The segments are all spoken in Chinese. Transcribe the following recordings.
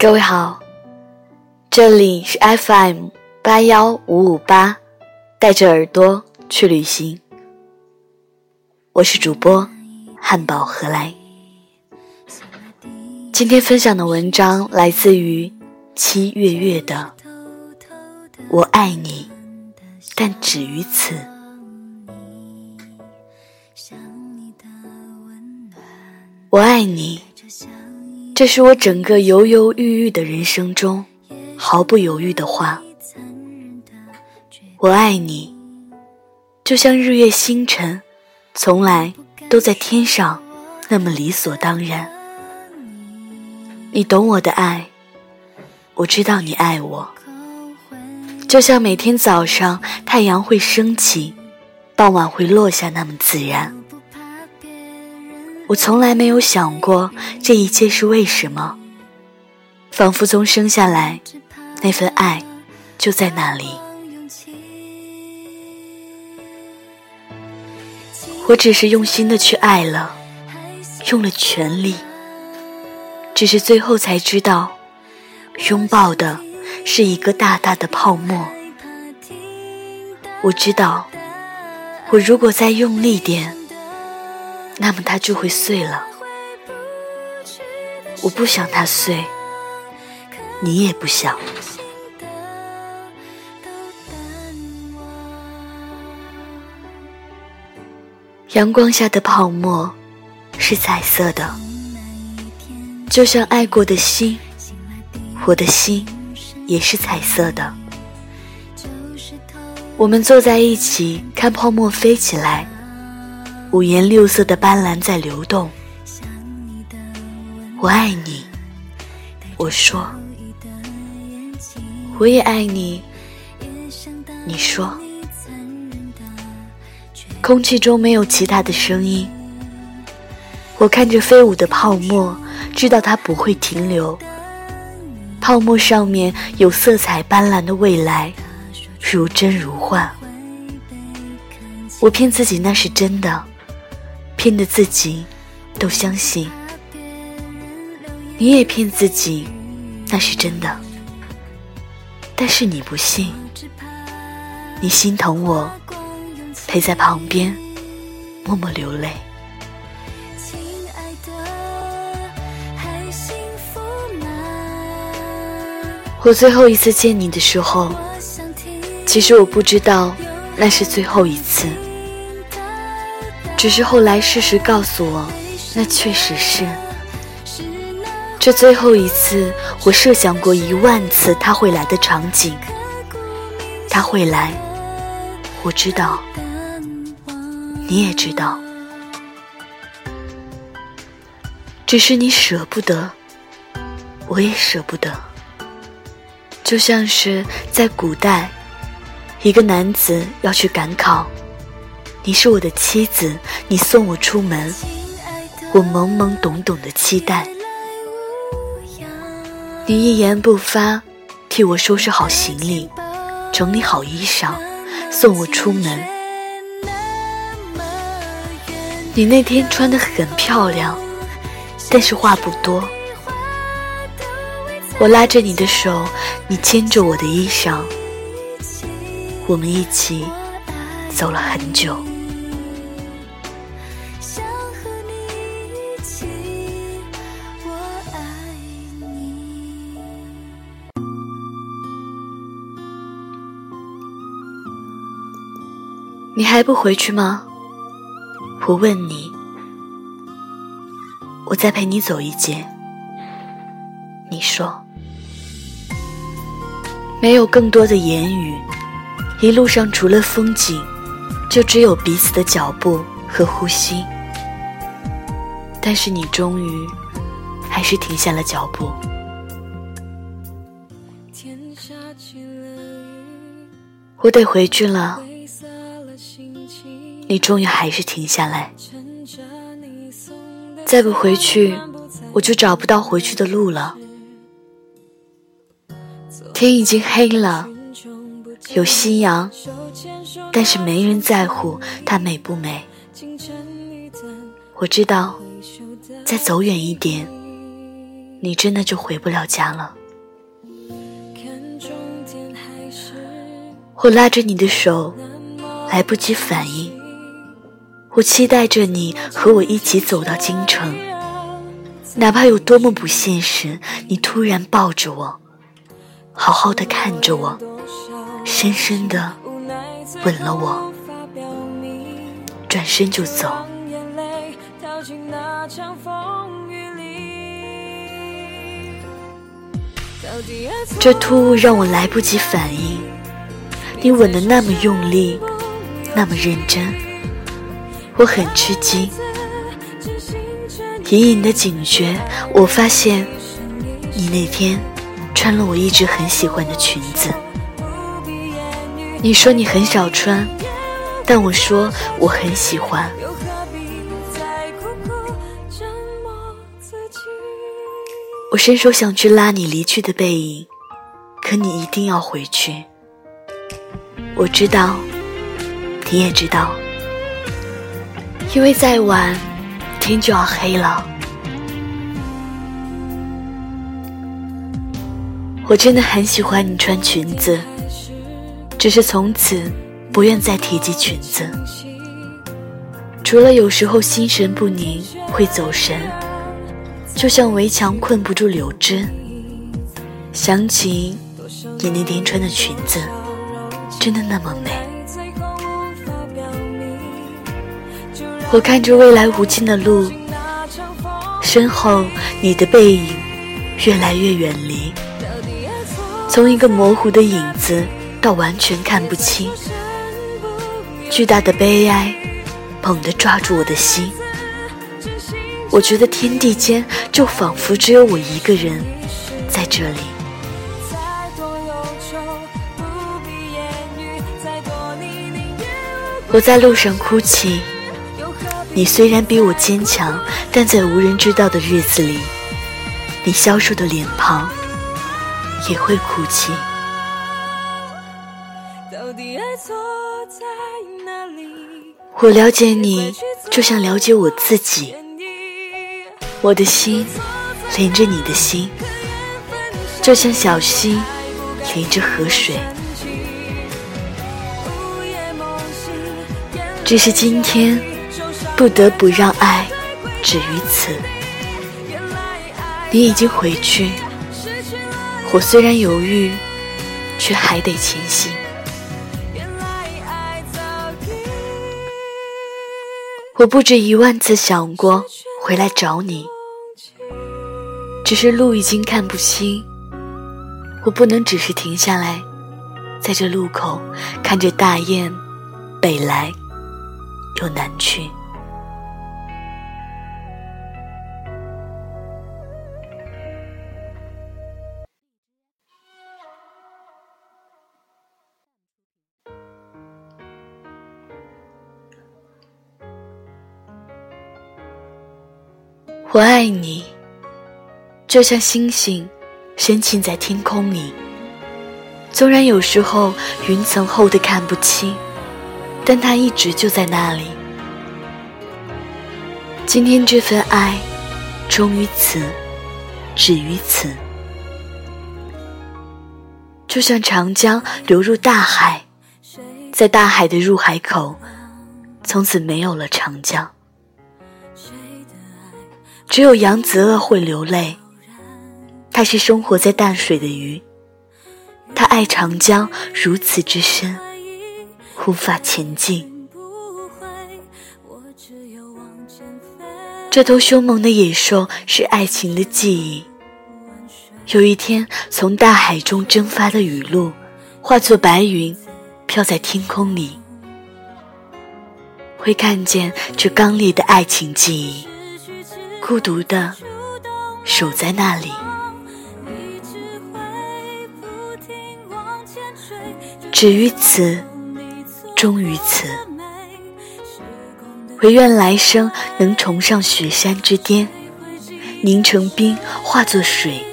各位好，这里是 FM 八幺五五八，带着耳朵去旅行。我是主播汉堡何来。今天分享的文章来自于七月月的《我爱你，但止于此》。我爱你，这是我整个犹犹豫豫的人生中毫不犹豫的话。我爱你，就像日月星辰，从来都在天上，那么理所当然。你懂我的爱，我知道你爱我，就像每天早上太阳会升起，傍晚会落下那么自然。我从来没有想过这一切是为什么，仿佛从生下来，那份爱就在那里。我只是用心的去爱了，用了全力，只是最后才知道，拥抱的是一个大大的泡沫。我知道，我如果再用力点。那么它就会碎了。我不想它碎，你也不想。阳光下的泡沫是彩色的，就像爱过的心，我的心也是彩色的。我们坐在一起看泡沫飞起来。五颜六色的斑斓在流动，我爱你。我说，我也爱你。你说，空气中没有其他的声音。我看着飞舞的泡沫，知道它不会停留。泡沫上面有色彩斑斓的未来，如真如幻。我骗自己那是真的。骗得自己都相信，你也骗自己，那是真的。但是你不信，你心疼我，陪在旁边默默流泪。我最后一次见你的时候，其实我不知道那是最后一次。只是后来事实告诉我，那确实是这最后一次。我设想过一万次他会来的场景，他会来，我知道，你也知道，只是你舍不得，我也舍不得。就像是在古代，一个男子要去赶考。你是我的妻子，你送我出门，我懵懵懂懂的期待。你一言不发，替我收拾好行李，整理好衣裳，送我出门。你那天穿的很漂亮，但是话不多。我拉着你的手，你牵着我的衣裳，我们一起走了很久。你还不回去吗？我问你。我再陪你走一截。你说。没有更多的言语，一路上除了风景，就只有彼此的脚步和呼吸。但是你终于还是停下了脚步。我得回去了。你终于还是停下来，再不回去，我就找不到回去的路了。天已经黑了，有夕阳，但是没人在乎它美不美。我知道，再走远一点，你真的就回不了家了。我拉着你的手，来不及反应。我期待着你和我一起走到京城，哪怕有多么不现实，你突然抱着我，好好的看着我，深深的吻了我，转身就走。这突兀让我来不及反应。你吻的那么用力，那么认真，我很吃惊。隐隐的警觉，我发现你那天穿了我一直很喜欢的裙子。你说你很少穿，但我说我很喜欢。我伸手想去拉你离去的背影，可你一定要回去。我知道，你也知道，因为再晚天就要黑了。我真的很喜欢你穿裙子，只是从此不愿再提及裙子，除了有时候心神不宁会走神。就像围墙困不住柳枝，想起你那天穿的裙子，真的那么美。我看着未来无尽的路，身后你的背影越来越远离，从一个模糊的影子到完全看不清，巨大的悲哀猛地抓住我的心。我觉得天地间就仿佛只有我一个人在这里。我在路上哭泣，你虽然比我坚强，但在无人知道的日子里，你消瘦的脸庞也会哭泣。我了解你，就像了解我自己。我的心连着你的心，就像小溪连着河水。只是今天不得不让爱止于此。你已经回去，我虽然犹豫，却还得前行。我不止一万次想过。回来找你，只是路已经看不清。我不能只是停下来，在这路口看着大雁北来又南去。我爱你，就像星星深浸在天空里。纵然有时候云层厚的看不清，但它一直就在那里。今天这份爱，终于此，止于此。就像长江流入大海，在大海的入海口，从此没有了长江。只有扬子鳄会流泪，它是生活在淡水的鱼，它爱长江如此之深，无法前进。这头凶猛的野兽是爱情的记忆。有一天，从大海中蒸发的雨露，化作白云，飘在天空里，会看见这刚烈的爱情记忆。孤独的守在那里，止于此，终于此。唯愿来生能重上雪山之巅，凝成冰，化作水，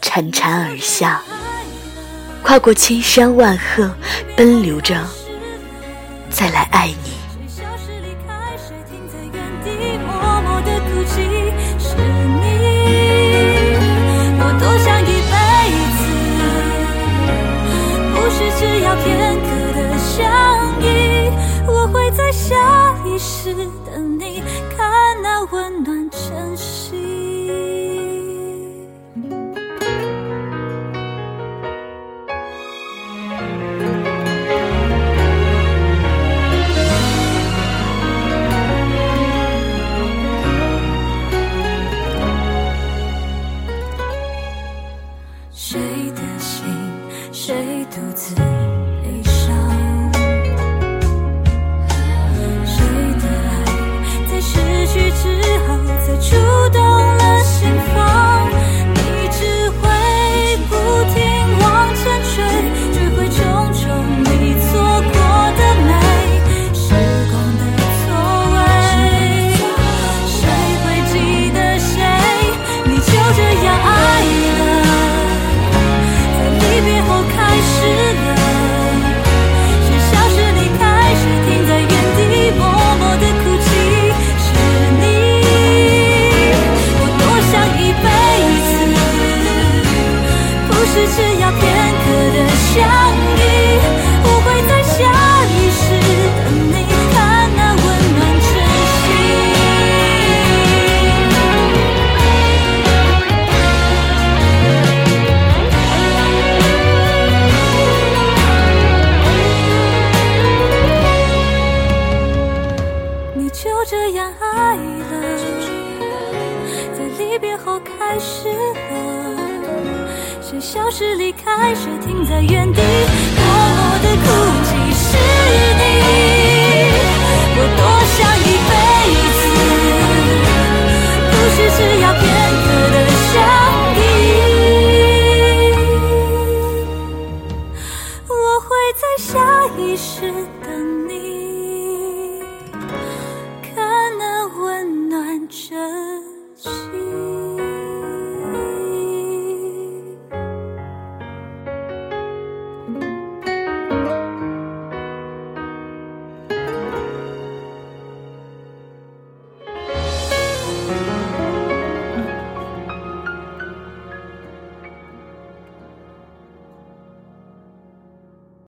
潺潺而下，跨过千山万壑，奔流着，再来爱你。是你。要片刻的相遇，我会在下一世等你，看那温暖。谁停在原地？